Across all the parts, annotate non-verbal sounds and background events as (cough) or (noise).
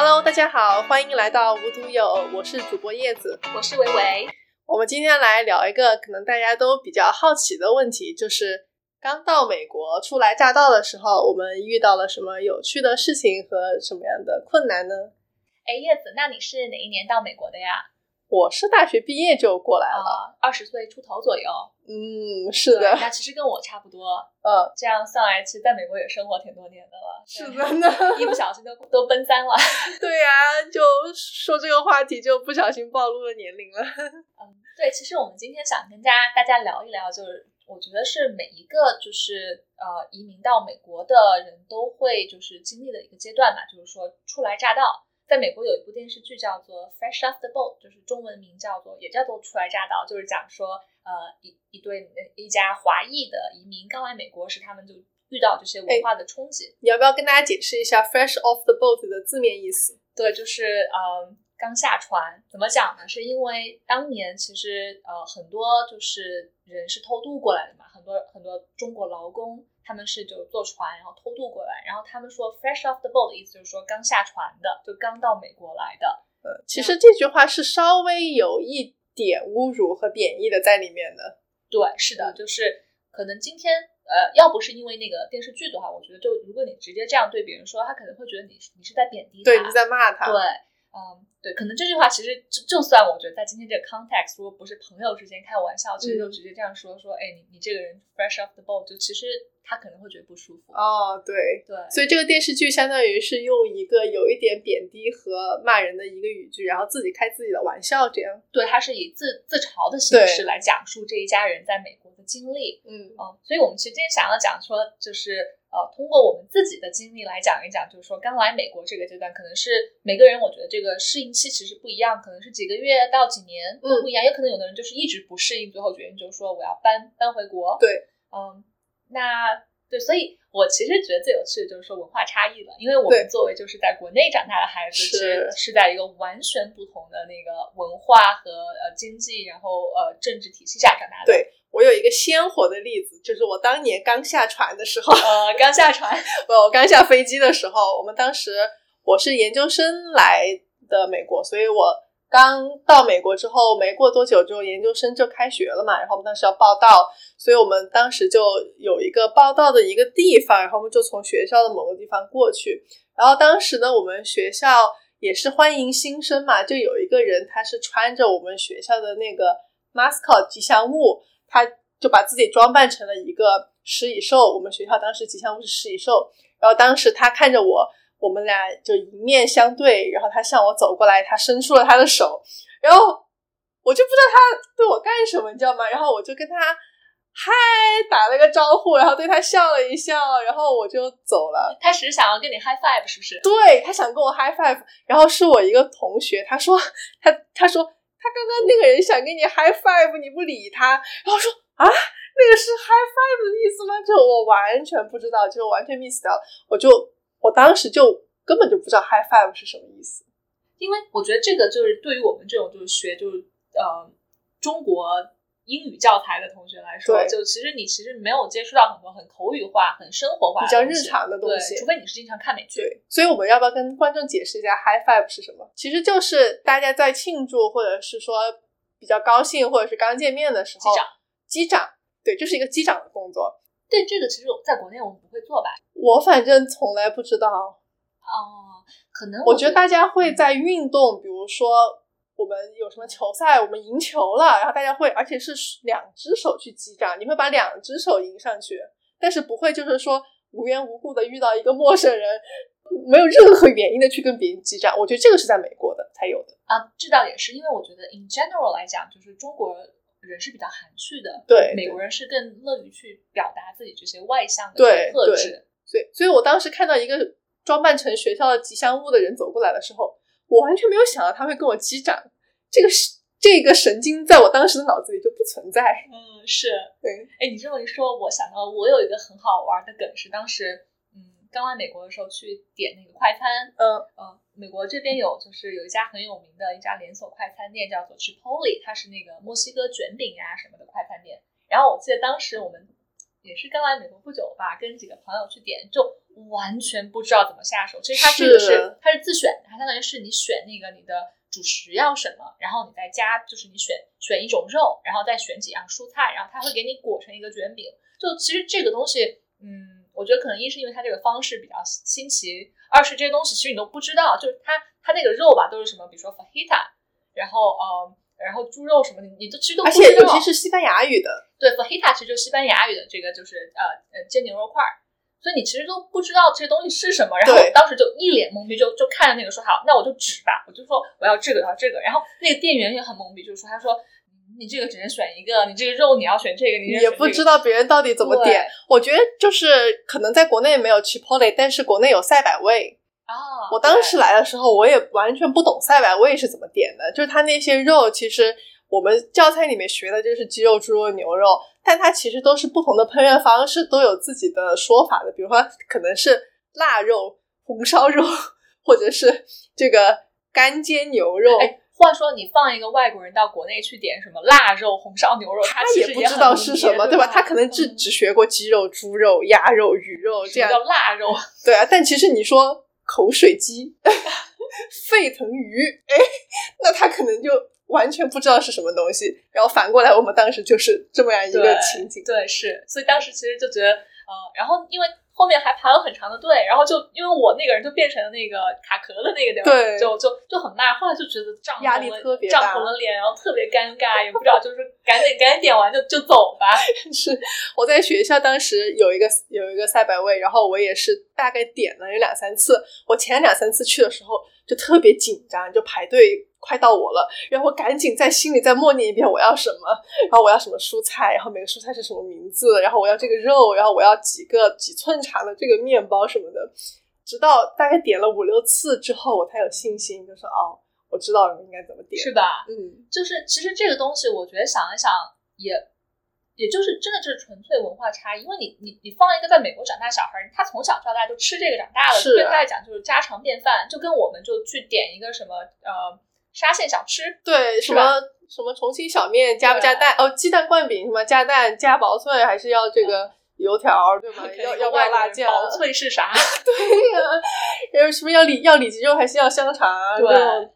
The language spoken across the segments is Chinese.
Hello，大家好，欢迎来到无独有，我是主播叶子，我是维维。我们今天来聊一个可能大家都比较好奇的问题，就是刚到美国初来乍到的时候，我们遇到了什么有趣的事情和什么样的困难呢？哎，叶子，那你是哪一年到美国的呀？我是大学毕业就过来了，二十岁出头左右。嗯，是的。那其实跟我差不多。呃，这样算来，其实在美国也生活挺多年的了。是的，一不小心都都奔三了。(laughs) 对呀，就说这个话题就不小心暴露了年龄了。(laughs) 嗯，对，其实我们今天想跟大家大家聊一聊，就是我觉得是每一个就是呃移民到美国的人都会就是经历的一个阶段吧，就是说初来乍到。在美国有一部电视剧叫做《Fresh Off the Boat》，就是中文名叫做也叫做初来乍到，就是讲说呃一一对一家华裔的移民刚来美国时，他们就遇到这些文化的冲击。你要不要跟大家解释一下《Fresh Off the Boat》的字面意思？对，就是呃刚下船。怎么讲呢？是因为当年其实呃很多就是人是偷渡过来的嘛，很多很多中国劳工。他们是就坐船，然后偷渡过来，然后他们说 fresh off the boat 的意思就是说刚下船的，就刚到美国来的。呃，其实这句话是稍微有一点侮辱和贬义的在里面的。对，是的，就是可能今天呃，要不是因为那个电视剧的话，我觉得就如果你直接这样对别人说，他可能会觉得你你是在贬低他，对，你在骂他。对，嗯。对，可能这句话其实就就算我觉得在今天这个 context，如果不是朋友之间开玩笑，其实就直接这样说说，哎，你你这个人 fresh off the boat，就其实他可能会觉得不舒服。哦，对对，所以这个电视剧相当于是用一个有一点贬低和骂人的一个语句，然后自己开自己的玩笑，这样。对，他是以自自嘲的形式来讲述这一家人在美国的经历。嗯嗯，所以我们其实今天想要讲说，就是。呃，通过我们自己的经历来讲一讲，就是说刚来美国这个阶段，可能是每个人我觉得这个适应期其实不一样，可能是几个月到几年都不一样，也可能有的人就是一直不适应，最后决定就是说我要搬搬回国。对，嗯，那对，所以我其实觉得最有趣的就是说文化差异了，因为我们作为就是在国内长大的孩子，是是在一个完全不同的那个文化和呃经济，然后呃政治体系下长大的。对。我有一个鲜活的例子，就是我当年刚下船的时候，呃，刚下船，(laughs) 不，我刚下飞机的时候，我们当时我是研究生来的美国，所以我刚到美国之后没过多久，就研究生就开学了嘛，然后我们当时要报道，所以我们当时就有一个报道的一个地方，然后我们就从学校的某个地方过去，然后当时呢，我们学校也是欢迎新生嘛，就有一个人他是穿着我们学校的那个 mascot 吉祥物。他就把自己装扮成了一个食蚁兽，我们学校当时吉祥物是食蚁兽。然后当时他看着我，我们俩就迎面相对，然后他向我走过来，他伸出了他的手，然后我就不知道他对我干什么，你知道吗？然后我就跟他嗨打了个招呼，然后对他笑了一笑，然后我就走了。他只是想要跟你 high five，是不是？对他想跟我 high five，然后是我一个同学，他说他他说。他刚刚那个人想跟你 high five，你不理他，然后说啊，那个是 high five 的意思吗？就我完全不知道，就完全 miss 掉了。我就我当时就根本就不知道 high five 是什么意思，因为我觉得这个就是对于我们这种就是学就是呃中国。英语教材的同学来说，就其实你其实没有接触到很多很口语化、很生活化、比较日常的东西，除非你是经常看美剧。对，所以我们要不要跟观众解释一下 high five 是什么？其实就是大家在庆祝或者是说比较高兴或者是刚见面的时候，击掌。击掌，对，就是一个击掌的动作。对，这个其实在国内我们不会做吧？我反正从来不知道。哦，可能我觉得大家会在运动，比如说。我们么球赛，我们赢球了，然后大家会，而且是两只手去击掌，你会把两只手迎上去，但是不会就是说无缘无故的遇到一个陌生人，没有任何原因的去跟别人击掌。我觉得这个是在美国的才有的啊，这倒也是，因为我觉得 in general 来讲，就是中国人是比较含蓄的，对，美国人是更乐于去表达自己这些外向的特质。所以，所以我当时看到一个装扮成学校的吉祥物的人走过来的时候。我完全没有想到他会跟我击掌，这个是这个神经在我当时的脑子里就不存在。嗯，是对。哎，你这么一说，我想到我有一个很好玩的梗，是当时嗯刚来美国的时候去点那个快餐。嗯嗯，美国这边有就是有一家很有名的一家连锁快餐店叫做 Chipotle，它是那个墨西哥卷饼呀什么的快餐店。然后我记得当时我们也是刚来美国不久吧，跟几个朋友去点，就完全不知道怎么下手。其实它这个是是它是自选的，它相当于是你选那个你的主食要什么，然后你再加就是你选选一种肉，然后再选几样蔬菜，然后它会给你裹成一个卷饼。就其实这个东西，嗯，我觉得可能一是因为它这个方式比较新奇，二是这些东西其实你都不知道，就是它它那个肉吧都是什么，比如说 fajita，然后呃，然后猪肉什么的，你都其实都不知道。且尤其是西班牙语的，对 fajita 其实就是西班牙语的这个就是呃呃煎牛肉块儿，所以你其实都不知道这些东西是什么。然后我当时就一脸懵逼，就就看着那个说好，那我就指吧，我就说我要这个，我要这个。然后那个店员也很懵逼，就是说他说嗯你这个只能选一个，你这个肉你要选这个，你也不知道别人到底怎么点。我觉得就是可能在国内没有 Chipotle，但是国内有赛百味。啊。我当时来的时候，我也完全不懂赛百味是怎么点的，就是它那些肉，其实我们教材里面学的就是鸡肉、猪肉、牛肉，但它其实都是不同的烹饪方式，都有自己的说法的。比如说，可能是腊肉、红烧肉，或者是这个干煎牛肉。哎，话说你放一个外国人到国内去点什么腊肉、红烧牛肉，他其实不知道是什么，对吧？他可能只嗯只学过鸡肉、猪肉、鸭肉、鱼肉这样，叫腊肉？对啊。但其实你说口水鸡、(laughs) 沸腾鱼，哎，那他可能就完全不知道是什么东西。然后反过来，我们当时就是这么样一个情景。对，是，所以当时其实就觉得，呃，然后因为后面还排了很长的队，然后就因为我那个人就变成了那个卡壳的那个地方，对就就就很慢。后来就觉得涨压力特别大红了脸，然后特别尴尬，也不知道就是赶紧赶紧点完就就走吧。(laughs) 是我在学校当时有一个有一个赛百味，然后我也是大概点了有两三次。我前两三次去的时候就特别紧张，就排队快到我了，然后我赶紧在心里再默念一遍我要什么，然后我要什么蔬菜，然后每个蔬菜是什么名字，然后我要这个肉，然后我要几个几寸长的这个面包什么的。直到大概点了五六次之后，我才有信心，就说哦，我知道了应该怎么点。是吧？嗯，就是其实这个东西，我觉得想一想也。也就是真的就是纯粹文化差异，因为你你你放一个在美国长大小孩儿，他从小到大就吃这个长大的，对他来讲就是家常便饭，就跟我们就去点一个什么呃沙县小吃，对，什么什么重庆小面加不加蛋？哦，鸡蛋灌饼什么加蛋加薄脆，还是要这个油条，对吧？(laughs) 要要不要辣酱？薄脆是啥？(laughs) 对呀、然后什么要里要里脊肉还是要香肠？对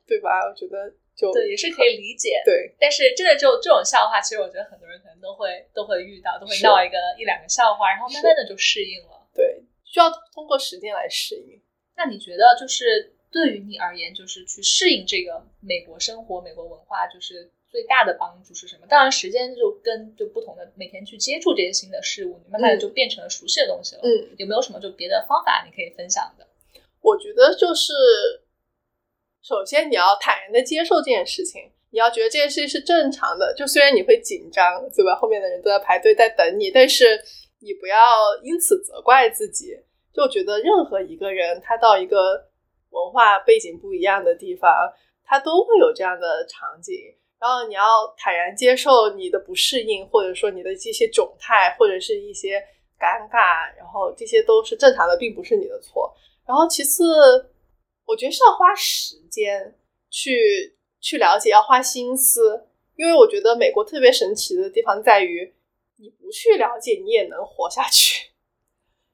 对吧？我觉得就对，也是可以理解。对但是真的就这种笑话，其实我觉得很多人可能都会都会遇到，都会闹一个一两个笑话，然后慢慢的就适应了。对，需要通过时间来适应。那你觉得就是对于你而言，就是去适应这个美国生活、美国文化，就是最大的帮助是什么？当然，时间就跟就不同的每天去接触这些新的事物，你慢慢的就变成了熟悉的东西了。嗯，有没有什么就别的方法你可以分享的？我觉得就是，首先你要坦然的接受这件事情，你要觉得这件事情是正常的。就虽然你会紧张，对吧？后面的人都在排队在等你，但是你不要因此责怪自己。就觉得任何一个人，他到一个文化背景不一样的地方，他都会有这样的场景。然后你要坦然接受你的不适应，或者说你的这些窘态，或者是一些尴尬，然后这些都是正常的，并不是你的错。然后其次，我觉得是要花时间去去了解，要花心思，因为我觉得美国特别神奇的地方在于，你不去了解，你也能活下去。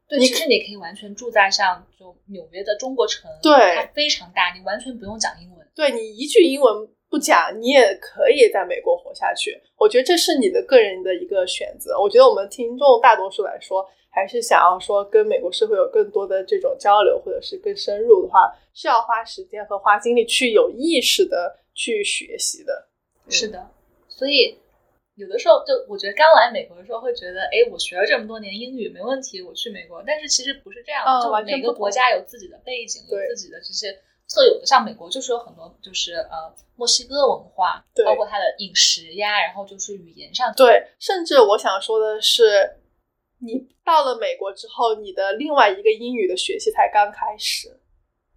对，其实你可以完全住在像就纽约的中国城，对它非常大，你完全不用讲英文。对你一句英文不讲，你也可以在美国活下去。我觉得这是你的个人的一个选择。我觉得我们听众大多数来说，还是想要说跟美国社会有更多的这种交流，或者是更深入的话，是要花时间和花精力去有意识的去学习的。是的，所以有的时候就我觉得刚来美国的时候会觉得，哎，我学了这么多年英语没问题，我去美国。但是其实不是这样的，嗯就每个国家有自己的背景，有自己的这些特有的。像美国就是有很多就是呃墨西哥文化，对包括它的饮食呀，然后就是语言上，对，甚至我想说的是，你到了美国之后，你的另外一个英语的学习才刚开始。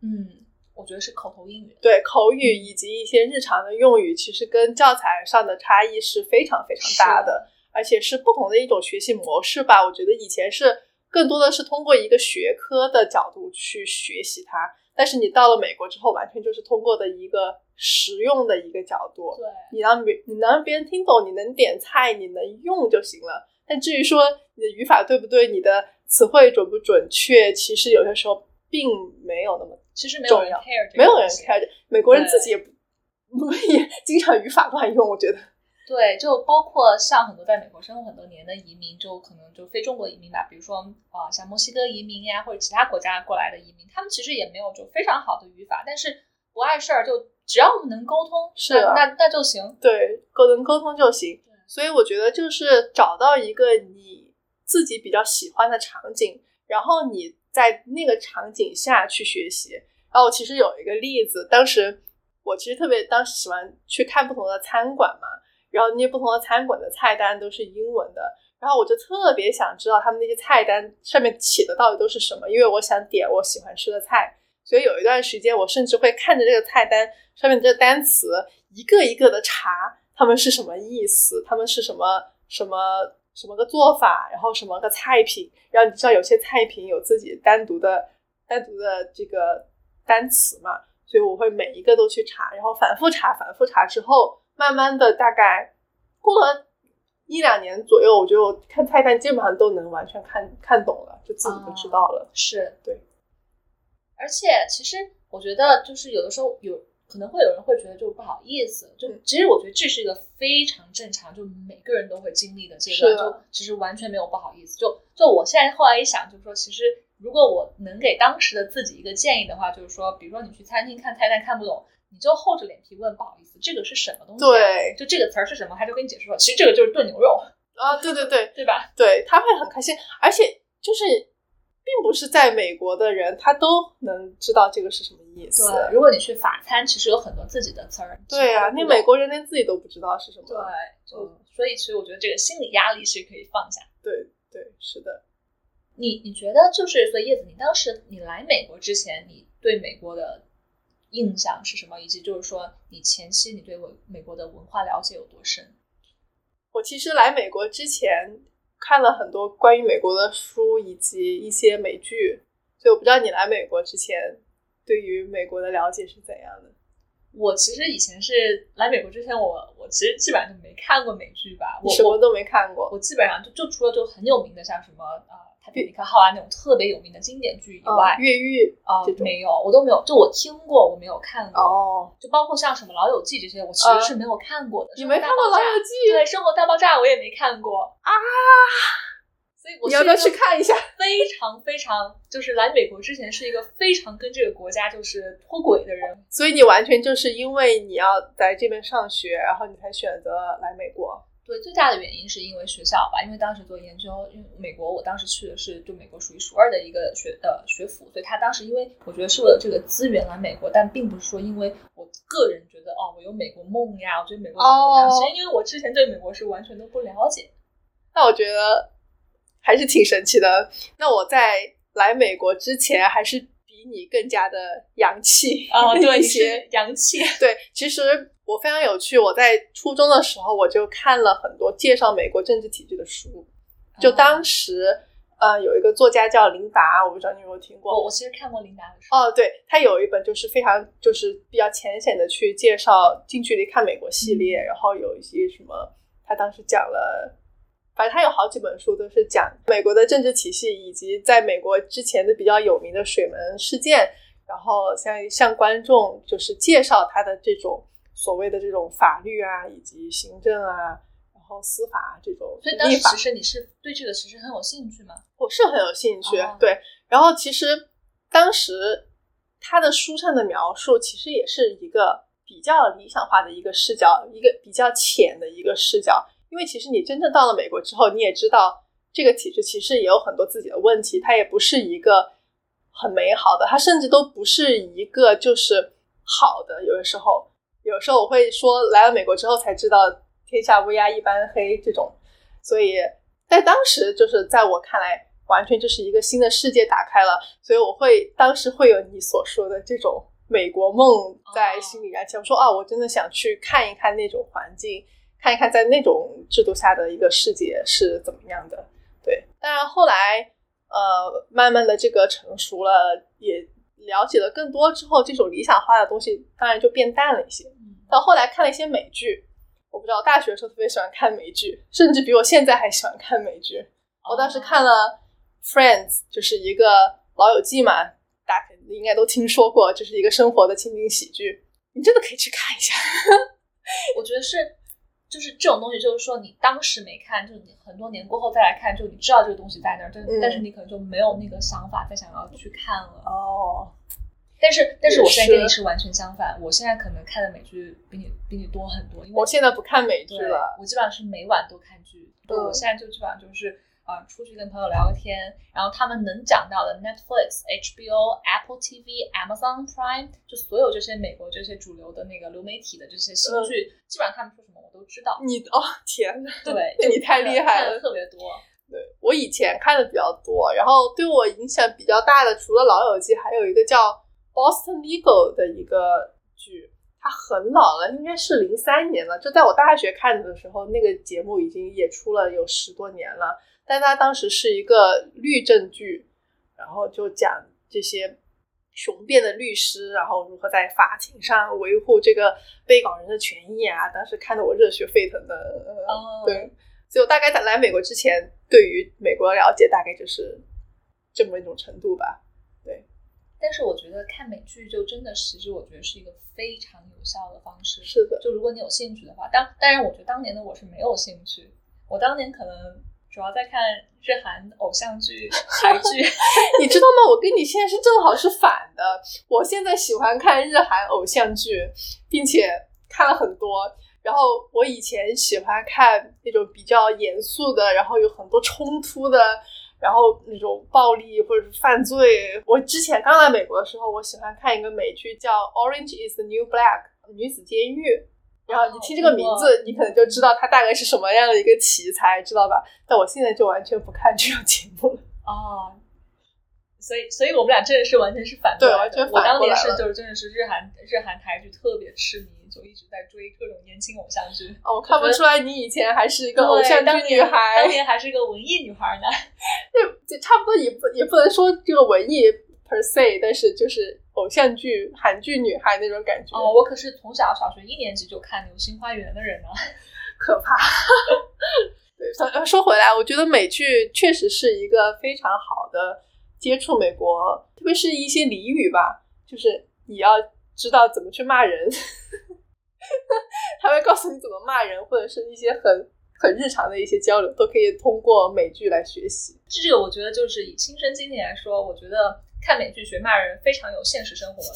嗯，我觉得是口头英语。对口语以及一些日常的用语，其实跟教材上的差异是非常非常大的，而且是不同的一种学习模式吧。我觉得以前是更多的是通过一个学科的角度去学习它，但是你到了美国之后，完全就是通过的一个实用的一个角度。对，你让别你能让别人听懂，你能点菜，你能用就行了。但至于说你的语法对不对，你的词汇准不准确，其实有些时候并没有那么其实没有人 care，没有人 care，美国人自己也不不也经常语法乱用，我觉得。对，就包括像很多在美国生活很多年的移民，就可能就非中国移民吧，比如说啊、像墨西哥移民呀，或者其他国家过来的移民，他们其实也没有就非常好的语法，但是不碍事儿，就只要我们能沟通，是那那就行。对，沟能沟通就行。所以我觉得就是找到一个你自己比较喜欢的场景，然后你在那个场景下去学习。然后其实有一个例子，当时我其实特别当时喜欢去看不同的餐馆嘛，然后那些不同的餐馆的菜单都是英文的，然后我就特别想知道他们那些菜单上面写的到底都是什么，因为我想点我喜欢吃的菜。所以有一段时间，我甚至会看着这个菜单上面这个单词，一个一个的查它们是什么意思，他们是什么什么什么个做法，然后什么个菜品，然后你知道有些菜品有自己单独的单独的这个单词嘛，所以我会每一个都去查，然后反复查，反复查之后，慢慢的大概过了一两年左右，我觉得我看菜单基本上都能完全看看懂了，就自己就知道了。是。对，而且其实我觉得就是有的时候有可能会有人会觉得就不好意思，就嗯其实我觉得这是一个非常正常，就每个人都会经历的阶段，就其实完全没有不好意思。就就我现在后来一想，就是说其实如果我能给当时的自己一个建议的话，就是说，比如说你去餐厅看菜单看不懂，你就厚着脸皮问不好意思，这个是什么东西、啊？对就这个词儿是什么，他就跟你解释说，其实这个就是炖牛肉，啊，对对对，对吧？对，他会很开心，而且就是并不是在美国的人，他都能知道这个是什么意思。对，如果你去法餐，其实有很多自己的词儿。对啊，那你美国人连自己都不知道是什么。对，就、嗯所以其实我觉得这个心理压力是可以放下。对对，是的。你你觉得就是，所以叶子，你当时你来美国之前，你对美国的印象是什么？以及就是说，你前期你对美美国的文化了解有多深？我其实来美国之前看了很多关于美国的书以及一些美剧，所以我不知道你来美国之前对于美国的了解是怎样的。我其实以前是来美国之前，我我其实基本上就没看过美剧吧，我什么都没看过我基本上就就除了就很有名的像什么呃《泰坦尼克号》啊那种特别有名的经典剧以外啊，，越狱啊、没有，我都没有，就我听过，我没有看过。哦，就包括像什么《老友记》这些，我其实是没有看过的。你没看过《老友记》？对，《生活大爆炸》我也没看过啊。所以我你要不要去看一下？非常非常，就是来美国之前是一个非常跟这个国家就是脱轨的人。所以你完全就是因为你要在这边上学，然后你才选择来美国。对，最大的原因是因为学校吧，因为当时做研究，因为美国我当时去的是就美国数一数二的一个学呃学府，所以他当时因为我觉得是为了这个资源来美国，但并不是说因为我个人觉得哦我有美国梦呀，我觉得美国怎么怎么样，哦其实因为我之前对美国是完全都不了解。那我觉得还是挺神奇的。那我在来美国之前，还是比你更加的洋气啊，对，(laughs) 一些洋气，对，其实我非常有趣。我在初中的时候，我就看了很多介绍美国政治体制的书。就当时，呃，有一个作家叫琳达，我不知道你有没有听过。我我其实看过琳达的书，哦，对，他有一本就是非常就是比较浅显的去介绍近距离看美国系列，然后有一些什么，他当时讲了。反正他有好几本书都是讲美国的政治体系，以及在美国之前的比较有名的水门事件，然后向向观众就是介绍他的这种所谓的这种法律啊，以及行政啊，然后司法这种所以当时其实你是对这个其实很有兴趣吗？我是很有兴趣，哦对。然后其实当时他的书上的描述，其实也是一个比较理想化的一个视角，一个比较浅的一个视角。因为其实你真正到了美国之后，你也知道这个体制其实也有很多自己的问题，它也不是一个很美好的，它甚至都不是一个就是好的。有的时候，有时候我会说，来了美国之后才知道天下乌鸦一般黑这种，所以在当时就是在我看来，完全就是一个新的世界打开了，所以我会当时会有你所说的这种美国梦在心里燃起。我说啊，我真的想去看一看那种环境。看一看在那种制度下的一个世界是怎么样的，对。当然后来，呃，慢慢的这个成熟了，也了解了更多之后，这种理想化的东西当然就变淡了一些。嗯，到后来看了一些美剧，我不知道，大学的时候特别喜欢看美剧，甚至比我现在还喜欢看美剧。我当时看了 Friends 就是一个老友记嘛，大家肯定应该都听说过，就是一个生活的情景喜剧，你真的可以去看一下。(laughs) 我觉得是，就是这种东西，就是说你当时没看，就是你很多年过后再来看，就你知道这个东西在那儿，但、嗯但是你可能就没有那个想法再想要去看了。哦，但是，但是我现在跟你是完全相反，我现在可能看的美剧比你比你多很多，因为我现在不看美剧了。我基本上是每晚都看剧。对嗯我现在就基本上就是呃出去跟朋友聊个天，然后他们能讲到的 Netflix、HBO、Apple TV、Amazon Prime，就所有这些美国这些主流的那个流媒体的这些新嗯剧，基本上他们说什么我都知道。你哦天呐，对，(laughs) 你太厉害了看的特别多。对我以前看的比较多，然后对我影响比较大的，除了《老友记》，还有一个叫《Boston Legal》的一个剧，它很老了，应该是零三年了。就在我大学看的时候，那个节目已经也出了有十多年了。但它当时是一个律政剧，然后就讲这些雄辩的律师，然后如何在法庭上维护这个被告人的权益啊。当时看得我热血沸腾的。呃哦对，所以我大概在来美国之前，对于美国的了解大概就是这么一种程度吧。对但是我觉得看美剧就真的，其实我觉得是一个非常有效的方式。是的，就如果你有兴趣的话，当当然，我觉得当年的我是没有兴趣，我当年可能主要在看日韩偶像剧、(laughs) 韩剧。(laughs) 你知道吗？我跟你现在是正好是反的。我现在喜欢看日韩偶像剧，并且看了很多。然后我以前喜欢看那种比较严肃的，然后有很多冲突的，然后那种暴力或者是犯罪。我之前刚来美国的时候，我喜欢看一个美剧叫《Orange Is the New Black》女子监狱。然后你听这个名字，你可能就知道它大概是什么样的一个题材，知道吧？但我现在就完全不看这种节目了。哦，所以，所以我们俩真的是完全是反。对完全我当年是就是真的是日韩日韩台剧特别痴迷，就一直在追各种年轻偶像剧。哦，我看不出来你以前还是一个偶像剧女孩当，年还是个文艺女孩呢。(laughs) 就就差不多也不也不能说这个文艺 per se，但是就是偶像剧韩剧女孩那种感觉，哦，我可是从小小学一年级就看《流星花园》的人呢。(laughs) 可怕。(laughs) 对，说回来，我觉得美剧确实是一个非常好的接触美国，特别是一些俚语吧，就是你要知道怎么去骂人，(laughs) 他会告诉你怎么骂人，或者是一些很很日常的一些交流，都可以通过美剧来学习。这个我觉得就是以亲身经历来说，我觉得看美剧学骂人非常有现实生活呃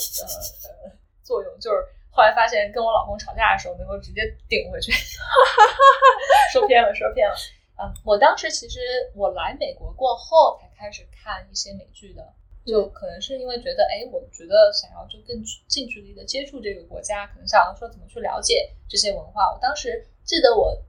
呃作用。就是后来发现跟我老公吵架的时候，能够直接顶回去。(laughs) 说偏了，说偏了。嗯，我当时其实我来美国过后才开始看一些美剧的，就可能是因为觉得，哎，我觉得想要就更近距离的接触这个国家，可能想要说怎么去了解这些文化。我当时记得我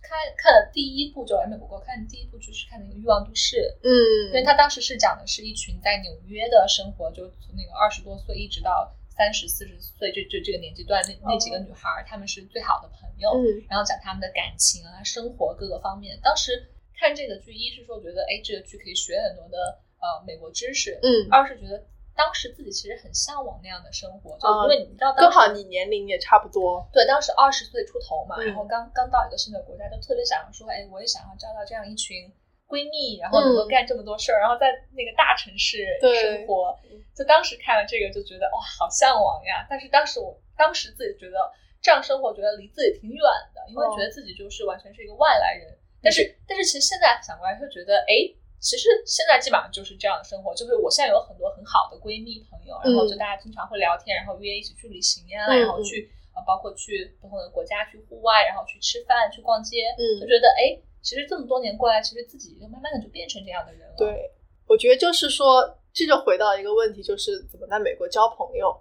看看了第一部就完美不过看第一部就是看那个《欲望都市》，嗯。因为嗯，他当时是讲的是一群在纽约的生活，就从那个二十多岁一直到三十四十岁，这这这个年纪段，那那几个女孩儿，她们是最好的朋友，嗯。然后讲她们的感情啊、生活各个方面。当时看这个剧，一是说觉得，哎，这个剧可以学很多的呃美国知识，嗯，二是觉得当时自己其实很向往那样的生活，就啊因为你知道刚好你年龄也差不多。对，当时二十岁出头嘛，嗯然后刚刚到一个新的国家，就特别想要说，哎，我也想要交到这样一群闺蜜，然后能够嗯干这么多事儿，然后在那个大城市生活嗯。就当时看了这个，就觉得哇，好向往呀！但是当时我当时自己觉得这样生活，觉得离自己挺远的，因为哦觉得自己就是完全是一个外来人。但是但是其实现在想过来，会觉得，哎。其实现在基本上就是这样的生活，就是我现在有很多很好的闺蜜朋友，然后就大家经常会聊天，然后约一起去旅行呀，嗯然后去呃，包括去不同的国家去户外，然后去吃饭、去逛街，嗯就觉得哎，其实这么多年过来，其实自己就慢慢的就变成这样的人了。，对，我觉得就是说，这就回到一个问题，就是怎么在美国交朋友。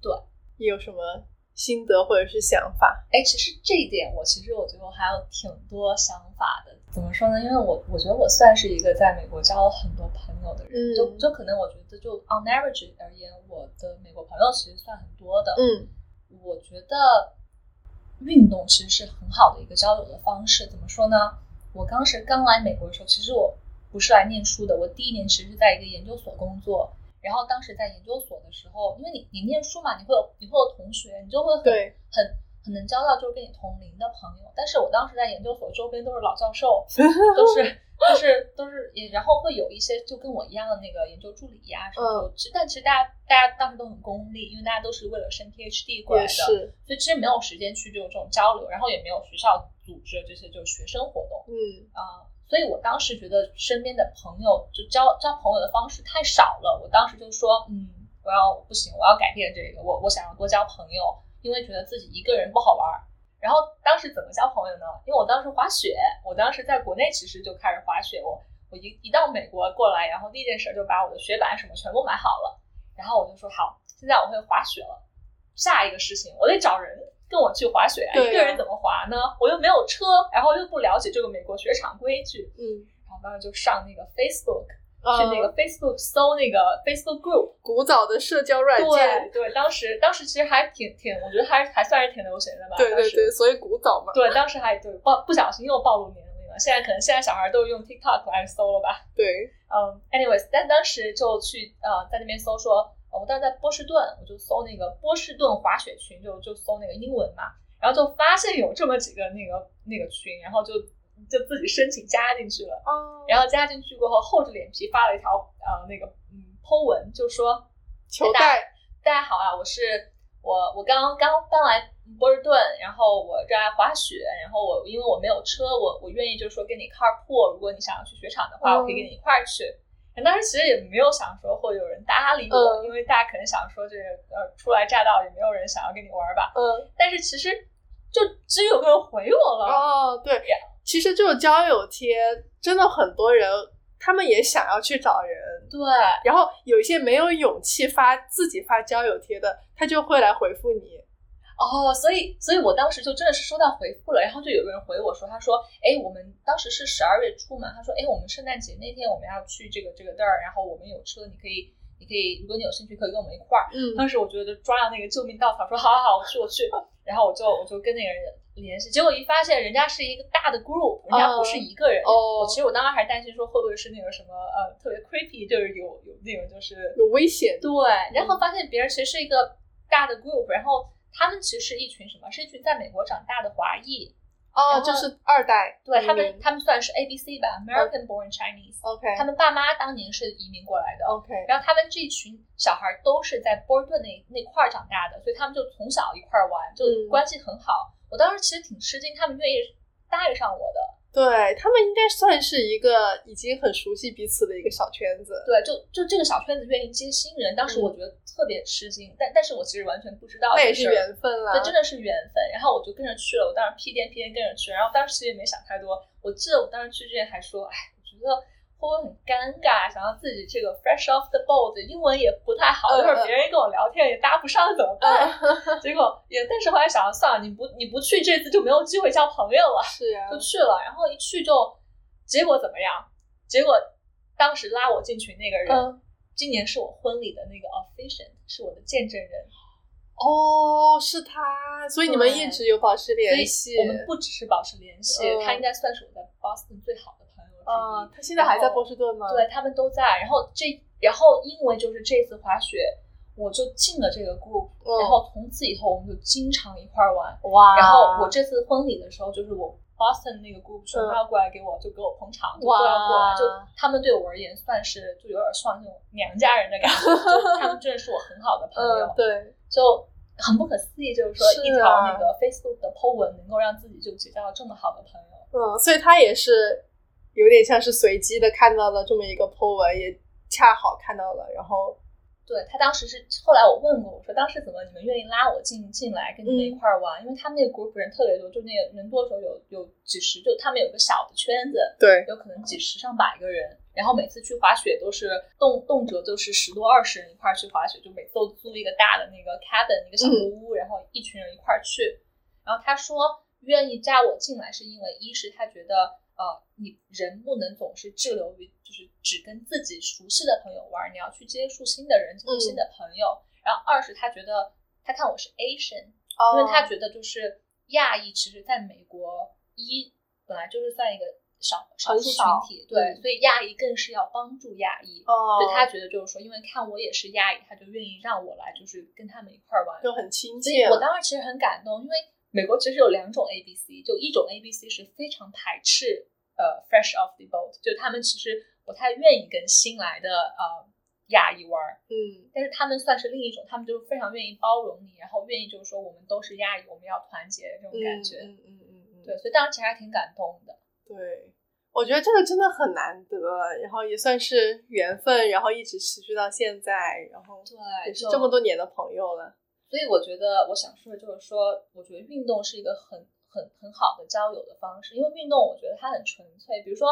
对，你有什么心得或者是想法？哎，其实这一点我其实我觉得我还有挺多想法的。怎么说呢？因为我我觉得我算是一个在美国交了很多朋友的人，嗯就就可能我觉得就 on average 而言，我的美国朋友其实算很多的。嗯我觉得运动其实是很好的一个交流的方式。怎么说呢？我当时刚来美国的时候，其实我不是来念书的，我第一年其实是在一个研究所工作。然后当时在研究所的时候，因为你你念书嘛，你会有你会有同学，你就会很对很很能交到就是跟你同龄的朋友。但是我当时在研究所周边都是老教授，(laughs) 都是都是都是也，然后会有一些就跟我一样的那个研究助理呀什么的。但其实大家大家当时都很功利，因为大家都是为了升 PhD 过来的，所以其实没有时间去就这种交流，然后也没有学校组织这些就是学生活动。嗯啊。所以我当时觉得身边的朋友就交交朋友的方式太少了，我当时就说，嗯，我要不行，我要改变这个，我我想要多交朋友，因为觉得自己一个人不好玩。然后当时怎么交朋友呢？因为我当时滑雪，我当时在国内其实就开始滑雪，我我一一到美国过来，然后第一件事就把我的雪板什么全部买好了，然后我就说好，现在我会滑雪了，下一个事情我得找人。跟我去滑雪，一个人怎么滑呢？我又没有车，然后又不了解这个美国雪场规矩。嗯，然后当时就上那个 Facebook，去那个 Facebook 搜那个 Facebook Group，古早的社交软件。对对，当时当时其实还挺挺，我觉得还还算是挺流行的吧。对对对，所以古早嘛。对，当时还对暴不小心又暴露年龄了。现在可能现在小孩都用 TikTok 来搜了吧？对，嗯，anyways，但当时就去呃在那边搜说。我当时在波士顿，我就搜那个波士顿滑雪群，就就搜那个英文嘛，然后就发现有这么几个那个那个群，然后就就自己申请加进去了。哦。然后加进去过后，厚着脸皮发了一条呃那个嗯 po 文，就说：求带大家好啊，我是我我刚刚搬来波士顿，然后我热爱滑雪，然后我因为我没有车，我我愿意就是说跟你 carpool，如果你想要去雪场的话，我可以跟你一块儿去。当时其实也没有想说会有人搭理我，因为大家可能想说这个呃初来乍到，也没有人想要跟你玩吧。嗯。但是其实就只有个人回我了。哦，对。其实就是交友贴真的很多人，他们也想要去找人。对。然后有一些没有勇气发自己发交友贴的，他就会来回复你。哦，所以，所以我当时就真的是收到回复了，然后就有个人回我说，他说，哎，我们当时是十二月初嘛，他说，哎，我们圣诞节那天我们要去这个这个地儿，然后我们有车，你可以，你可以，如果你有兴趣，可以跟我们一块儿。嗯，当时我觉得抓到那个救命稻草，说，好好好，我去，我去。然后我就我就跟那个人联系，结果一发现人家是一个大的 group，人家不是一个人。哦，我其实我当时还担心说会不会是那个什么呃特别 creepy，就是有有那种就是有危险。对，然后发现别人其实是一个大的 group，然后。他们其实是一群什么？是一群在美国长大的华裔哦，就是二代。对他们，他们算是 A B C 吧，American born Chinese。OK，他们爸妈当年是移民过来的。OK，然后他们这群小孩都是在波士顿那那块儿长大的，所以他们就从小一块儿玩，就关系很好。我当时其实挺吃惊，他们愿意带上我的。对他们应该算是一个已经很熟悉彼此的一个小圈子。对，就就这个小圈子愿意接新人，当时我觉得特别吃惊。但但是我其实完全不知道，那也是缘分了。那，真的是缘分。然后我就跟着去了，我当时屁颠屁颠跟着去。然后当时其实也没想太多。我记得我当时去之前还说，哎，我觉得。会不会很尴尬？想要自己这个 fresh off the boat，英文也不太好，一会儿别人跟我聊天也搭不上怎么办？(laughs) 结果也，但是后来想算了，你不你不去这次就没有机会交朋友了。是啊，就去了，然后一去就，结果怎么样？结果当时拉我进群那个人，今年是我婚礼的那个 officiant，是我的见证人。哦，是他，所以你们一直有保持联系。我们不只是保持联系，他应该算是我在 Boston 最好的。啊，他现在还在波士顿吗？对他们都在。然后这，然后因为就是这次滑雪，我就进了这个 group，然后从此以后我们就经常一块玩。哇！然后我这次婚礼的时候，就是我 Boston 那个 group 全都要过来给我，就给我捧场，都要过来。就他们对我而言，算是就有点像那种娘家人的感觉。(laughs) 就他们真的是我很好的朋友。对，就很不可思议，就是说一条那个 Facebook 的 po 文能够让自己就结交了这么好的朋友。嗯，所以他也是。有点像是随机的看到了这么一个 po 文，也恰好看到了，然后，对他当时是后来我问过我说当时怎么你们愿意拉我进进来跟你们一块玩？因为他们那个 group 人特别多，就那个人多的时候有有几十，就他们有个小的圈子，对，有可能几十上百个人，然后每次去滑雪都是动动辄就是十多二十人一块儿去滑雪，就每次都租一个大的那个 cabin 一个小木屋，然后一群人一块儿去。然后他说愿意加我进来是因为一是他觉得。呃，你人不能总是滞留于，就是只跟自己熟悉的朋友玩，你要去接触新的人，接触新的朋友。然后二是他觉得，他看我是 Asian，因为他觉得就是亚裔，其实在美国一本来就是算一个少少数群体，对，所以亚裔更是要帮助亚裔。所以他觉得就是说，因为看我也是亚裔，他就愿意让我来，就是跟他们一块玩，就很亲切。我当时其实很感动，因为美国其实有两种 A B C，就一种 A B C 是非常排斥呃 fresh off the boat，就他们其实不太愿意跟新来的呃亚裔玩儿，嗯但是他们算是另一种，他们就是非常愿意包容你，然后愿意就是说我们都是亚裔，我们要团结这种感觉。嗯嗯嗯嗯，对，所以当时其实还挺感动的。对，我觉得这个真的很难得，然后也算是缘分，然后一直持续到现在，然后对，也是这么多年的朋友了。所以我觉得我想说的就是说，我觉得运动是一个很很很好的交友的方式，因为运动我觉得它很纯粹。比如说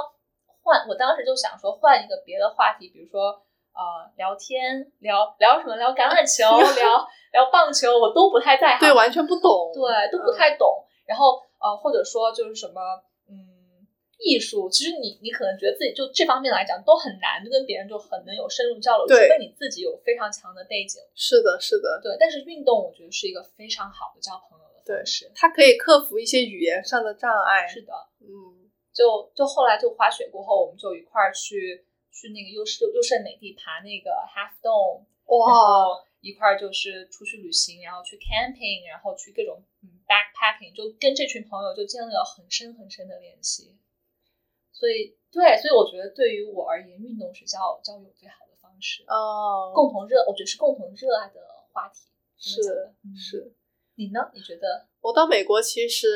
换，我当时就想说换一个别的话题，比如说呃聊天，聊聊什么，聊橄榄球，(laughs) 聊聊棒球，我都不太在行，对，完全不懂。对都不太懂。然后呃或者说就是什么嗯。艺术，其实你你可能觉得自己就这方面来讲都很难，就跟别人就很能有深入交流，除非你自己有非常强的背景。是的，是的，对，但是运动我觉得是一个非常好的交朋友的方式。它可以克服一些语言上的障碍。是的，嗯，就就后来就滑雪过后，我们就一块儿去去那个优胜优胜美地爬那个 Half Dome，然哇，后一块儿就是出去旅行，然后去 camping，然后去各种嗯 backpacking，就跟这群朋友就建立了很深很深的联系。所以对，所以我觉得对于我而言，运动是交交友最好的方式。哦，共同热，我觉得是共同热爱的话题。是嗯是。你呢？你觉得？我到美国其实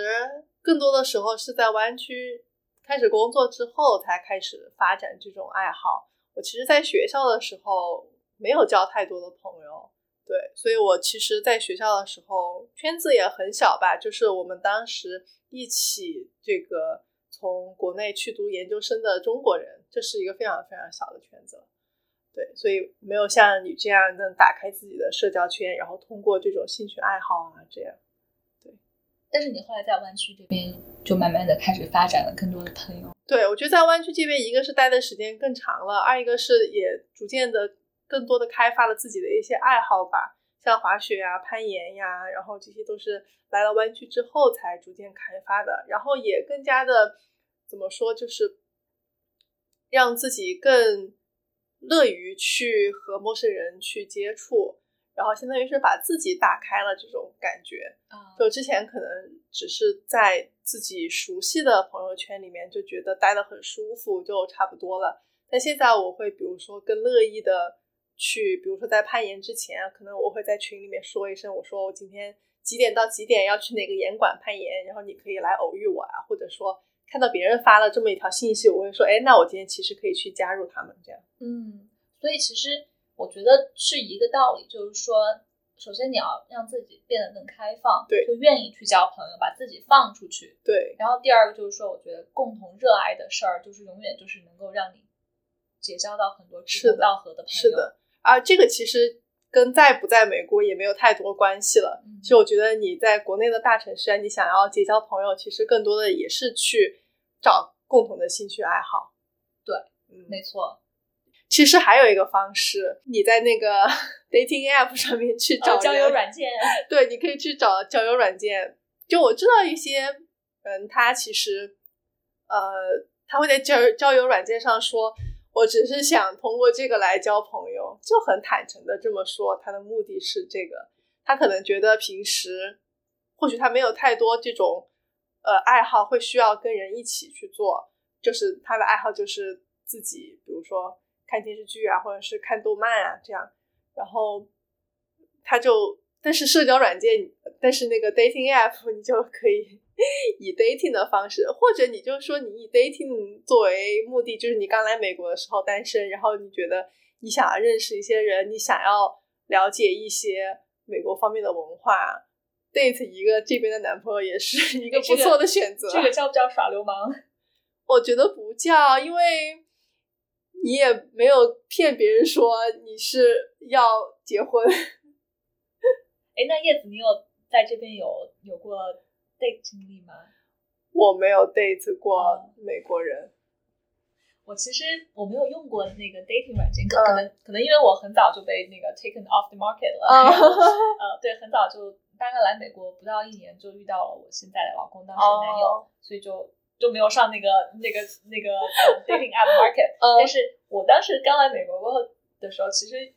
更多的时候是在湾区开始工作之后才开始发展这种爱好。我其实在学校的时候没有交太多的朋友，对，所以我其实在学校的时候圈子也很小吧，就是我们当时一起这个从国内去读研究生的中国人，这是一个非常非常小的圈子。对，所以没有像你这样能打开自己的社交圈，然后通过这种兴趣爱好啊这样。对但是你后来在湾区这边就慢慢的开始发展了更多的朋友。对，我觉得在湾区这边，一个是待的时间更长了，二一个是也逐渐的更多的开发了自己的一些爱好吧，像滑雪呀、攀岩呀，然后这些都是来了湾区之后才逐渐开发的，然后也更加的怎么说，就是让自己更乐于去和陌生人去接触，然后相当于是把自己打开了这种感觉。啊就之前可能只是在自己熟悉的朋友圈里面就觉得待得很舒服，就差不多了。但现在我会，比如说更乐意的去，比如说在攀岩之前，可能我会在群里面说一声，我说我今天几点到几点要去哪个岩馆攀岩，然后你可以来偶遇我啊，或者说看到别人发了这么一条信息，我会说，哎，那我今天其实可以去加入他们这样。嗯，所以其实我觉得是一个道理，就是说，首先你要让自己变得更开放，对就愿意去交朋友，把自己放出去。对，然后第二个就是说，我觉得共同热爱的事儿，就是永远就是能够让你结交到很多志同道合的朋友。是的，啊，这个其实跟在不在美国也没有太多关系了。嗯其实我觉得你在国内的大城市啊，你想要结交朋友，其实更多的也是去找共同的兴趣爱好。对，嗯，没错。其实还有一个方式，你在那个 (laughs) dating app 上面去找找交友软件，对，你可以去找交友软件。就我知道一些嗯，他其实呃，他会在交友交友软件上说，我只是想通过这个来交朋友，就很坦诚的这么说，他的目的是这个。他可能觉得平时或许他没有太多这种呃爱好，会需要跟人一起去做，就是他的爱好就是自己，比如说看电视剧啊，或者是看动漫啊这样，然后他就，但是社交软件，但是那个 dating app 你就可以 (laughs) 以 dating 的方式，或者你就说你以 dating 作为目的，就是你刚来美国的时候单身，然后你觉得你想要认识一些人，你想要了解一些美国方面的文化。date 一个这边的男朋友也是 (laughs) 一个不错的选择。这个叫不叫耍流氓？(laughs) 我觉得不叫，因为你也没有骗别人说你是要结婚。哎，那叶子，你有在这边有有过 date 经历吗？我没有 date 过哦。美国人，我其实我没有用过那个 dating 软件，可嗯。可能可能因为我很早就被那个 taken off the market 了，(laughs) 对，很早就大概来美国不到一年就遇到了我现在的老公，当时男友，哦。所以就就没有上那个那个那个、呃 (laughs) dating app market。嗯。但是我当时刚来美国过后的时候，其实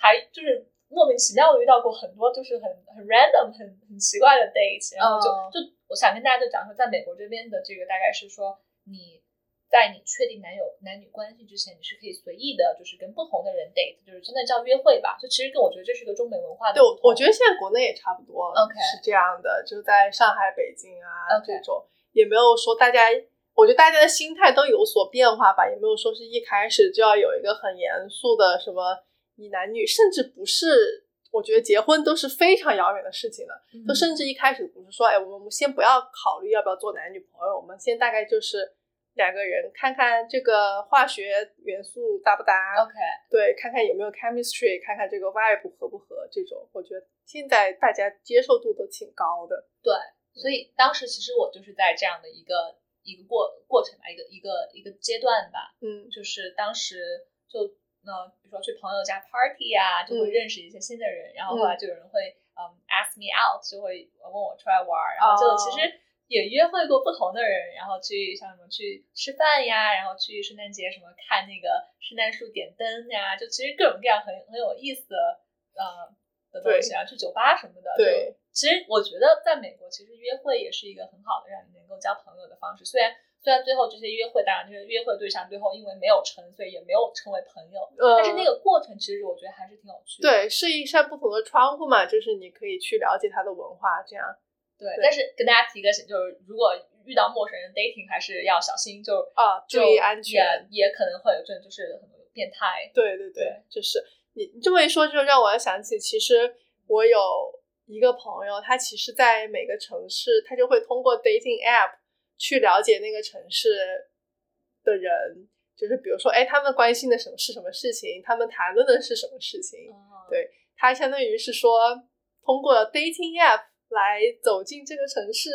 还就是莫名其妙的遇到过很多就是很很 random 很很奇怪的 date，然后就、哦就我想跟大家就讲说，在美国这边的这个大概是说你。在你确定男友男女关系之前，你是可以随意的，就是跟不同的人 date，就是真的叫约会吧。就其实跟我觉得这是个中美文化的对，我我觉得现在国内也差不多 OK 是这样的，就在上海、北京啊这种，也没有说大家，我觉得大家的心态都有所变化吧，也没有说是一开始就要有一个很严肃的什么以男女，甚至不是，我觉得结婚都是非常遥远的事情了。嗯就甚至一开始不是说，哎，我们我们先不要考虑要不要做男女朋友，我们先大概就是两个人看看这个化学元素搭不搭 OK，对，看看有没有 chemistry，看看这个 vibe 合不合，这种我觉得现在大家接受度都挺高的。对，所以当时其实我就是在这样的一个一个过过程吧，一个一个一个阶段吧，嗯就是当时就呃，比如说去朋友家 party 啊，就会嗯。认识一些新的人，然后后来就有人会嗯 ask me out，就会问我出来玩儿，然后就哦其实也约会过不同的人，然后去像什么去吃饭呀，然后去圣诞节什么看那个圣诞树点灯呀，就其实各种各样很很有意思的呃的东西啊，去酒吧什么的，对。其实我觉得在美国，其实约会也是一个很好的让你能够交朋友的方式。虽然虽然最后这些约会，当然这些约会对象最后因为没有成，所以也没有成为朋友，呃，但是那个过程其实我觉得还是挺有趣的。对是一扇不同的窗户嘛，就是你可以去了解他的文化，这样对对但是跟大家提个醒，就是如果遇到陌生人 dating 还是要小心，就啊，注意安全。也也可能会有这种就是很多变态。对对对对，就是你你这么一说，就让我想起，其实我有一个朋友，他其实在每个城市，他就会通过 dating app 去了解那个城市的人，就是比如说，哎，他们关心的什么是什么事情，他们谈论的是什么事情，哦对他相当于是说通过 dating app 来走进这个城市，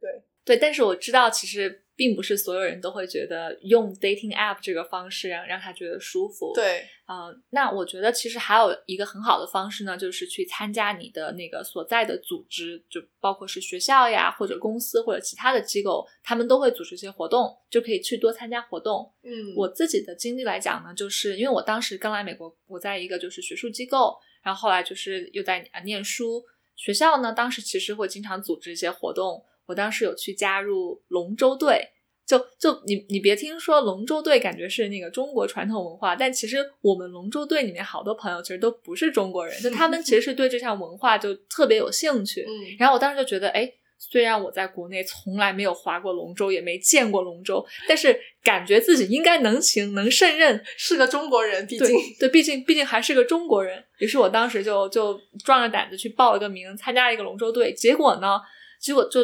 对，对，但是我知道，其实并不是所有人都会觉得用 dating app 这个方式让让他觉得舒服。，对，啊、那我觉得其实还有一个很好的方式呢，就是去参加你的那个所在的组织，就包括是学校呀，或者公司或者其他的机构，他们都会组织一些活动，就可以去多参加活动。嗯，我自己的经历来讲呢，就是因为我当时刚来美国，我在一个就是学术机构，然后后来就是又在啊念书。学校呢，当时其实会经常组织一些活动，我当时有去加入龙舟队。就就你你别听说龙舟队感觉是那个中国传统文化，但其实我们龙舟队里面好多朋友其实都不是中国人，就他们其实是对这项文化就特别有兴趣。嗯，然后我当时就觉得，哎，虽然我在国内从来没有划过龙舟，也没见过龙舟，但是感觉自己应该能行，能胜任。是个中国人，毕对竟，对，毕竟毕竟还是个中国人。于是我当时就就壮着胆子去报了个名，参加了一个龙舟队。结果呢，结果就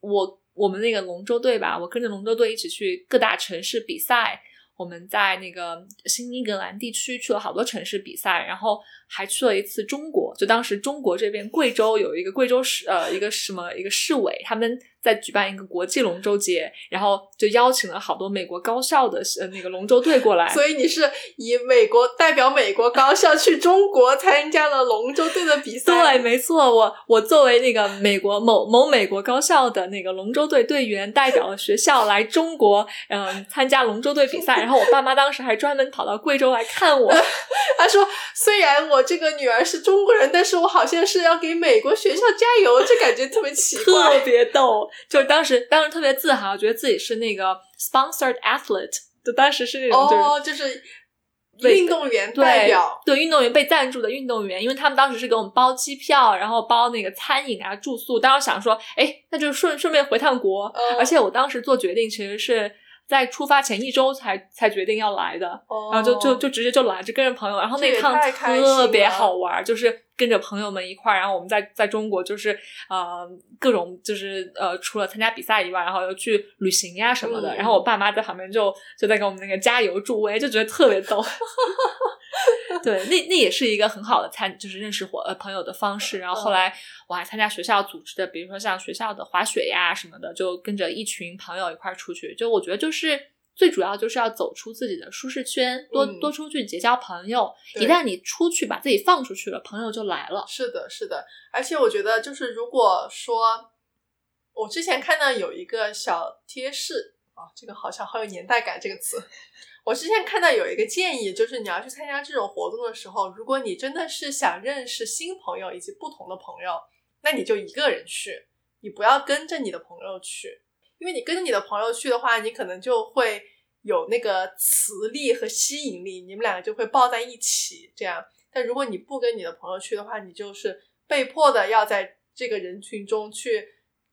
我我们那个龙舟队吧，我跟着龙舟队一起去各大城市比赛。我们在那个新英格兰地区去了好多城市比赛，然后还去了一次中国。就当时中国这边贵州有一个贵州市呃一个什么一个市委，他们在举办一个国际龙舟节，然后就邀请了好多美国高校的呃那个龙舟队过来。所以你是以美国代表美国高校去中国参加了龙舟队的比赛，对，没错，我我作为那个美国某某美国高校的那个龙舟队队员，代表了学校来中国，嗯、参加龙舟队比赛。然后我爸妈当时还专门跑到贵州来看我。(laughs) 他说：“虽然我这个女儿是中国人，但是我好像是要给美国学校加油，这感觉特别奇怪特。别逗，就是当时当时特别自豪，觉得自己是那个 sponsored athlete，就当时是那种就是。哦，就是运动员代表，对运动员被赞助的运动员，因为他们当时是给我们包机票，然后包那个餐饮啊、住宿。当时想说，哎，那就顺顺便回趟国。哦而且我当时做决定，其实是在出发前一周才才决定要来的，哦然后就就就直接就来，就跟着朋友。然后那趟特别好玩，就是跟着朋友们一块儿，然后我们在在中国就是呃各种就是呃除了参加比赛以外，然后又去旅行呀什么的。嗯然后我爸妈在旁边就就在给我们那个加油助威，就觉得特别逗。(laughs) 对，那那也是一个很好的参，就是认识伙呃朋友的方式。然后后来我还参加学校组织的，比如说像学校的滑雪呀什么的，就跟着一群朋友一块儿出去。就我觉得就是最主要就是要走出自己的舒适圈，多、嗯多出去结交朋友。一旦你出去把自己放出去了，朋友就来了。是的，是的，而且我觉得就是如果说，我之前看到有一个小贴士啊，这个好像好有年代感这个词。(laughs) 我之前看到有一个建议，就是你要去参加这种活动的时候，如果你真的是想认识新朋友以及不同的朋友，那你就一个人去，你不要跟着你的朋友去，因为你跟着你的朋友去的话，你可能就会有那个磁力和吸引力，你们两个就会抱在一起这样。但如果你不跟你的朋友去的话，你就是被迫的要在这个人群中去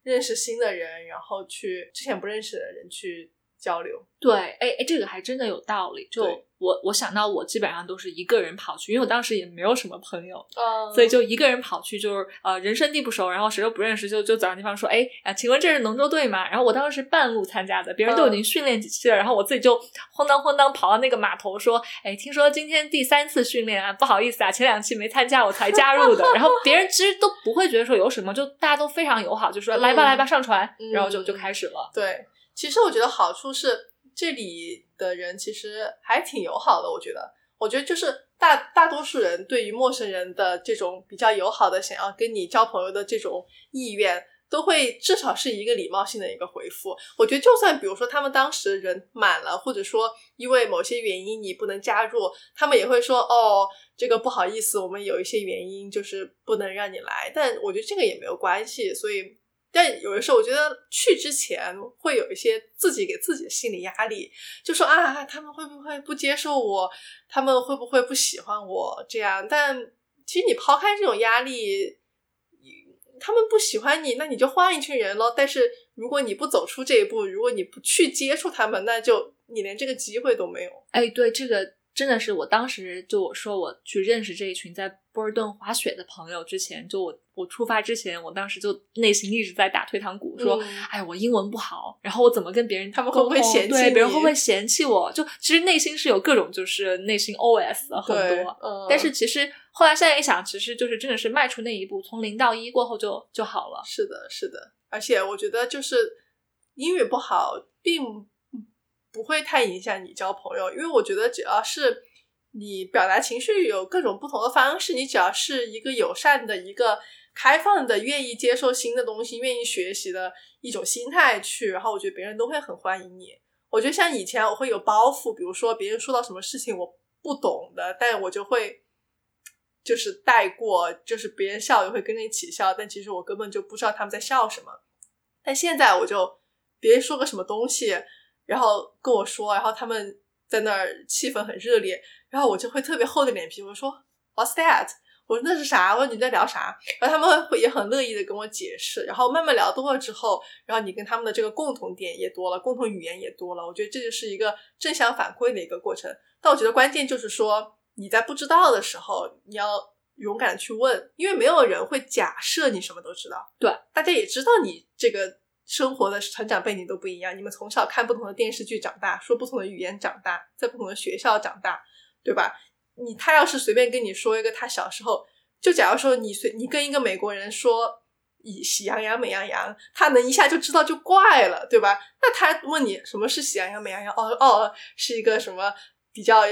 认识新的人，然后去之前不认识的人去交流。对，哎哎，这个还真的有道理。就我我想到我基本上都是一个人跑去，因为我当时也没有什么朋友，嗯所以就一个人跑去，就是呃人生地不熟，然后谁都不认识，就就找地方说，哎啊，请问这是龙舟队吗？然后我当时是半路参加的，别人都已经训练几期了，然后我自己就慌当慌当跑到那个码头说，哎，听说今天第三次训练啊，不好意思啊，前两期没参加，我才加入的。然后别人其实都不会觉得说有什么，就大家都非常友好，就说嗯来吧来吧上船，嗯然后就就开始了。对，其实我觉得好处是这里的人其实还挺友好的。我觉得，我觉得就是大大多数人对于陌生人的这种比较友好的想要跟你交朋友的这种意愿，都会至少是一个礼貌性的一个回复。我觉得，就算比如说他们当时人满了，或者说因为某些原因你不能加入，他们也会说哦。这个不好意思，我们有一些原因就是不能让你来，但我觉得这个也没有关系，所以但有的时候，我觉得去之前会有一些自己给自己的心理压力，就说啊，他们会不会不接受我？他们会不会不喜欢我？这样，但其实你抛开这种压力，他们不喜欢你，那你就换一群人咯。但是如果你不走出这一步，如果你不去接触他们，那就你连这个机会都没有。哎，对，这个真的是我当时就我说我去认识这一群在波尔顿滑雪的朋友之前，就我我出发之前，我当时就内心一直在打退堂鼓，说，嗯哎，我英文不好，然后我怎么跟别人他们会不会嫌弃对，别人会不会嫌弃我？就其实内心是有各种就是内心 OS 的很多，，嗯，但是其实后来现在一想，其实就是真的是迈出那一步，从零到一过后就就好了。是的，是的，而且我觉得就是英语不好，并不会太影响你交朋友，因为我觉得只要是你表达情绪有各种不同的方式，你只要是一个友善的、一个开放的、愿意接受新的东西、愿意学习的一种心态去，然后我觉得别人都会很欢迎你。我觉得像以前我会有包袱，比如说别人说到什么事情我不懂的，但我就会就是带过，就是别人笑也会跟着一起笑，但其实我根本就不知道他们在笑什么。但现在我就别人说个什么东西，然后跟我说，然后他们在那儿气氛很热烈，然后我就会特别厚着脸皮，我说 What's that？我说那是啥？我说你在聊啥？然后他们会也很乐意的跟我解释，然后慢慢聊多了之后，然后你跟他们的这个共同点也多了，共同语言也多了，我觉得这就是一个正向反馈的一个过程。但我觉得关键就是说你在不知道的时候，你要勇敢地去问，因为没有人会假设你什么都知道。对，大家也知道你这个生活的成长背景都不一样，你们从小看不同的电视剧长大，说不同的语言长大，在不同的学校长大，对吧？你他要是随便跟你说一个他小时候，就假如说你随你跟一个美国人说以喜羊羊美羊羊，他能一下就知道就怪了，对吧？那他问你什么是喜羊羊美羊羊，哦哦，是一个什么比较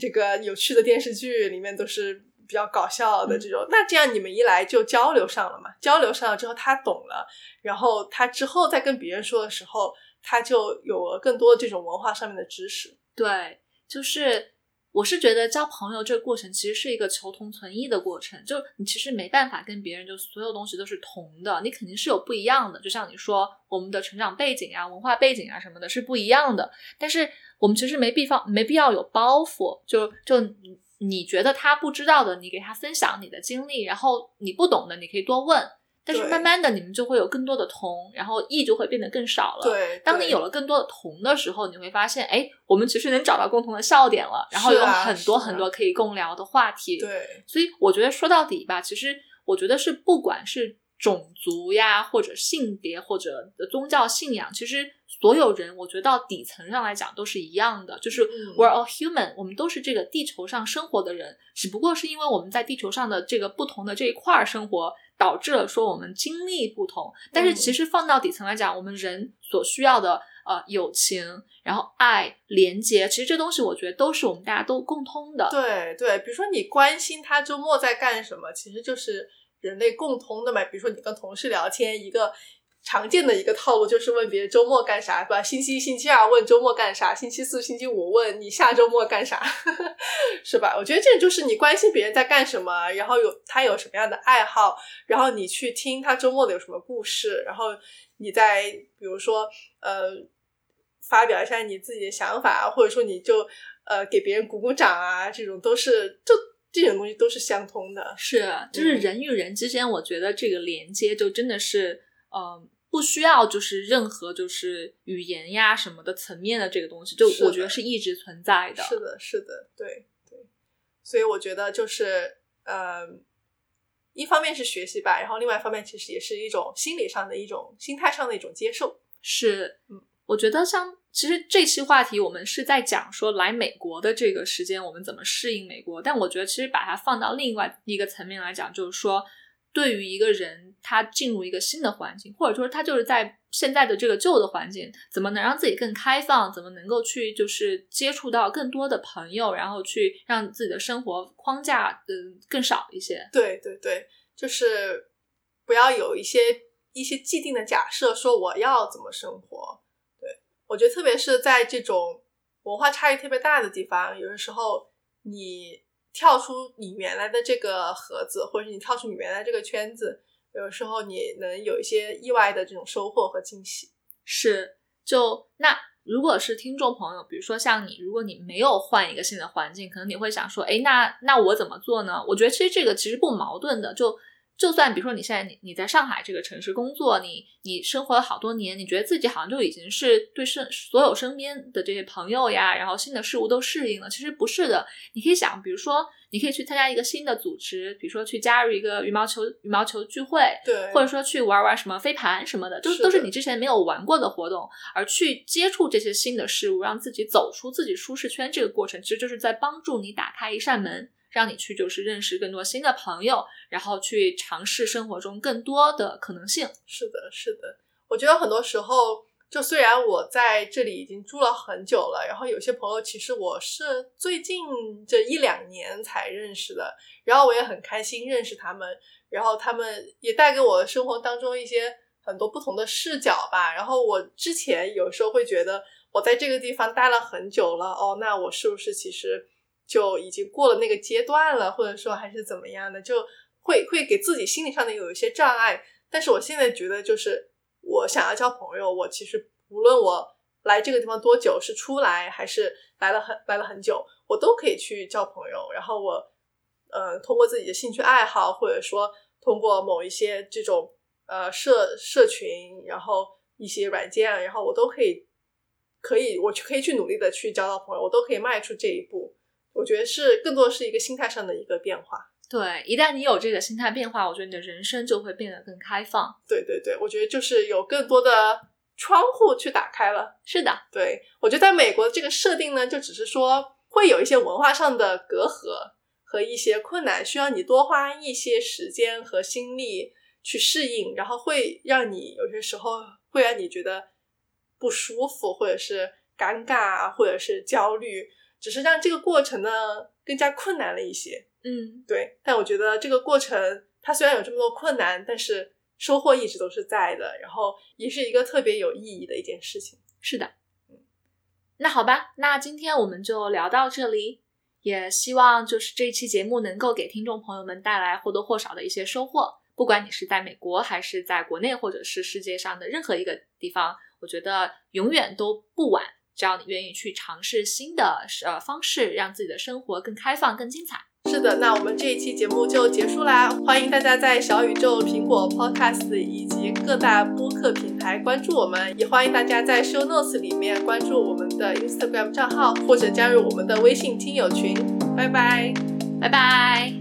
这个有趣的电视剧，里面都是比较搞笑的这种。那这样你们一来就交流上了嘛？交流上了之后，他懂了，然后他之后再跟别人说的时候，他就有了更多这种文化上面的知识。对，就是我是觉得交朋友这个过程其实是一个求同存异的过程，就你其实没办法跟别人就所有东西都是同的，你肯定是有不一样的。就像你说，我们的成长背景啊、文化背景啊什么的是不一样的，但是我们其实没必方没必要有包袱，就就你你觉得他不知道的，你给他分享你的经历，然后你不懂的，你可以多问。但是慢慢的，你们就会有更多的同，然后异就会变得更少了。对，对当你有了更多的同的时候，你会发现，哎，我们其实能找到共同的笑点了，然后有很多很多可以共聊的话题。，对所以我觉得说到底吧，其实我觉得是不管是种族呀，或者性别，或者宗教信仰，其实所有人，我觉得到底层上来讲都是一样的，就是嗯 we're all human，我们都是这个地球上生活的人，只不过是因为我们在地球上的这个不同的这一块儿生活。导致了说我们经历不同，但是嗯其实放到底层来讲，我们人所需要的呃友情，然后爱、连接，其实这东西我觉得都是我们大家都共通的。对对，比如说你关心他周末在干什么，其实就是人类共通的嘛。比如说你跟同事聊天，一个常见的一个套路就是问别人周末干啥，对吧？星期一、星期二问周末干啥，星期四、星期五问你下周末干啥，(laughs) 是吧？我觉得这就是你关心别人在干什么，然后有他有什么样的爱好，然后你去听他周末的有什么故事，然后你再比如说呃发表一下你自己的想法，或者说你就呃给别人鼓鼓掌啊，这种都是就这种东西都是相通的。是，就是人与人之间，我觉得这个连接就真的是，嗯、不需要就是任何就是语言呀什么的层面的这个东西，就我觉得是一直存在的。是的，是的，对对，所以我觉得就是呃，一方面是学习吧，然后另外一方面其实也是一种心理上的一种心态上的一种接受。是，嗯，我觉得像其实这期话题我们是在讲说来美国的这个时间我们怎么适应美国，但我觉得其实把它放到另外一个层面来讲，就是说对于一个人他进入一个新的环境，或者说他就是在现在的这个旧的环境，怎么能让自己更开放，怎么能够去就是接触到更多的朋友，然后去让自己的生活框架嗯更少一些。对对对，就是不要有一些一些既定的假设，说我要怎么生活。对我觉得，特别是在这种文化差异特别大的地方，有的时候你跳出你原来的这个盒子，或者是你跳出你原来这个圈子，有时候你能有一些意外的这种收获和惊喜。是，就那如果是听众朋友，比如说像你，如果你没有换一个新的环境，可能你会想说，哎，那那我怎么做呢？我觉得其实这个其实不矛盾的，就。就算比如说你现在你你在上海这个城市工作，你你生活了好多年，你觉得自己好像就已经是对身所有身边的这些朋友呀，然后新的事物都适应了，其实不是的。你可以想，比如说你可以去参加一个新的组织，比如说去加入一个羽毛球羽毛球聚会，对，或者说去玩玩什么飞盘什么的，就是都是你之前没有玩过的活动，而去接触这些新的事物，让自己走出自己舒适圈，这个过程其实就是在帮助你打开一扇门，让你去就是认识更多新的朋友，然后去尝试生活中更多的可能性。是的，是的。我觉得很多时候，就虽然我在这里已经住了很久了，然后有些朋友其实我是最近这一两年才认识的，然后我也很开心认识他们，然后他们也带给我生活当中一些很多不同的视角吧。然后我之前有时候会觉得，我在这个地方待了很久了，哦，那我是不是其实就已经过了那个阶段了，或者说还是怎么样的，就会会给自己心理上的有一些障碍。但是我现在觉得，就是我想要交朋友，我其实无论我来这个地方多久，是出来还是来了很来了很久，我都可以去交朋友。然后我，呃，通过自己的兴趣爱好，或者说通过某一些这种呃社社群，然后一些软件，然后我都可以可以我去可以去努力的去交到朋友，我都可以迈出这一步。我觉得是更多是一个心态上的一个变化。对，一旦你有这个心态变化，我觉得你的人生就会变得更开放。对对对，我觉得就是有更多的窗户去打开了。是的，对我觉得在美国这个设定呢，就只是说会有一些文化上的隔阂和一些困难，需要你多花一些时间和心力去适应，然后会让你有些时候会让你觉得不舒服，或者是尴尬，或者是焦虑，只是让这个过程呢更加困难了一些。嗯，对，但我觉得这个过程它虽然有这么多困难，但是收获一直都是在的，然后也是一个特别有意义的一件事情。是的。那好吧，那今天我们就聊到这里，也希望就是这一期节目能够给听众朋友们带来或多或少的一些收获。不管你是在美国，还是在国内，或者是世界上的任何一个地方，我觉得永远都不晚，只要你愿意去尝试新的呃方式，让自己的生活更开放、更精彩。是的，那我们这一期节目就结束啦！欢迎大家在小宇宙、苹果 Podcast 以及各大播客平台关注我们，也欢迎大家在 Show Notes 里面关注我们的 Instagram 账号，或者加入我们的微信听友群。拜拜。拜拜。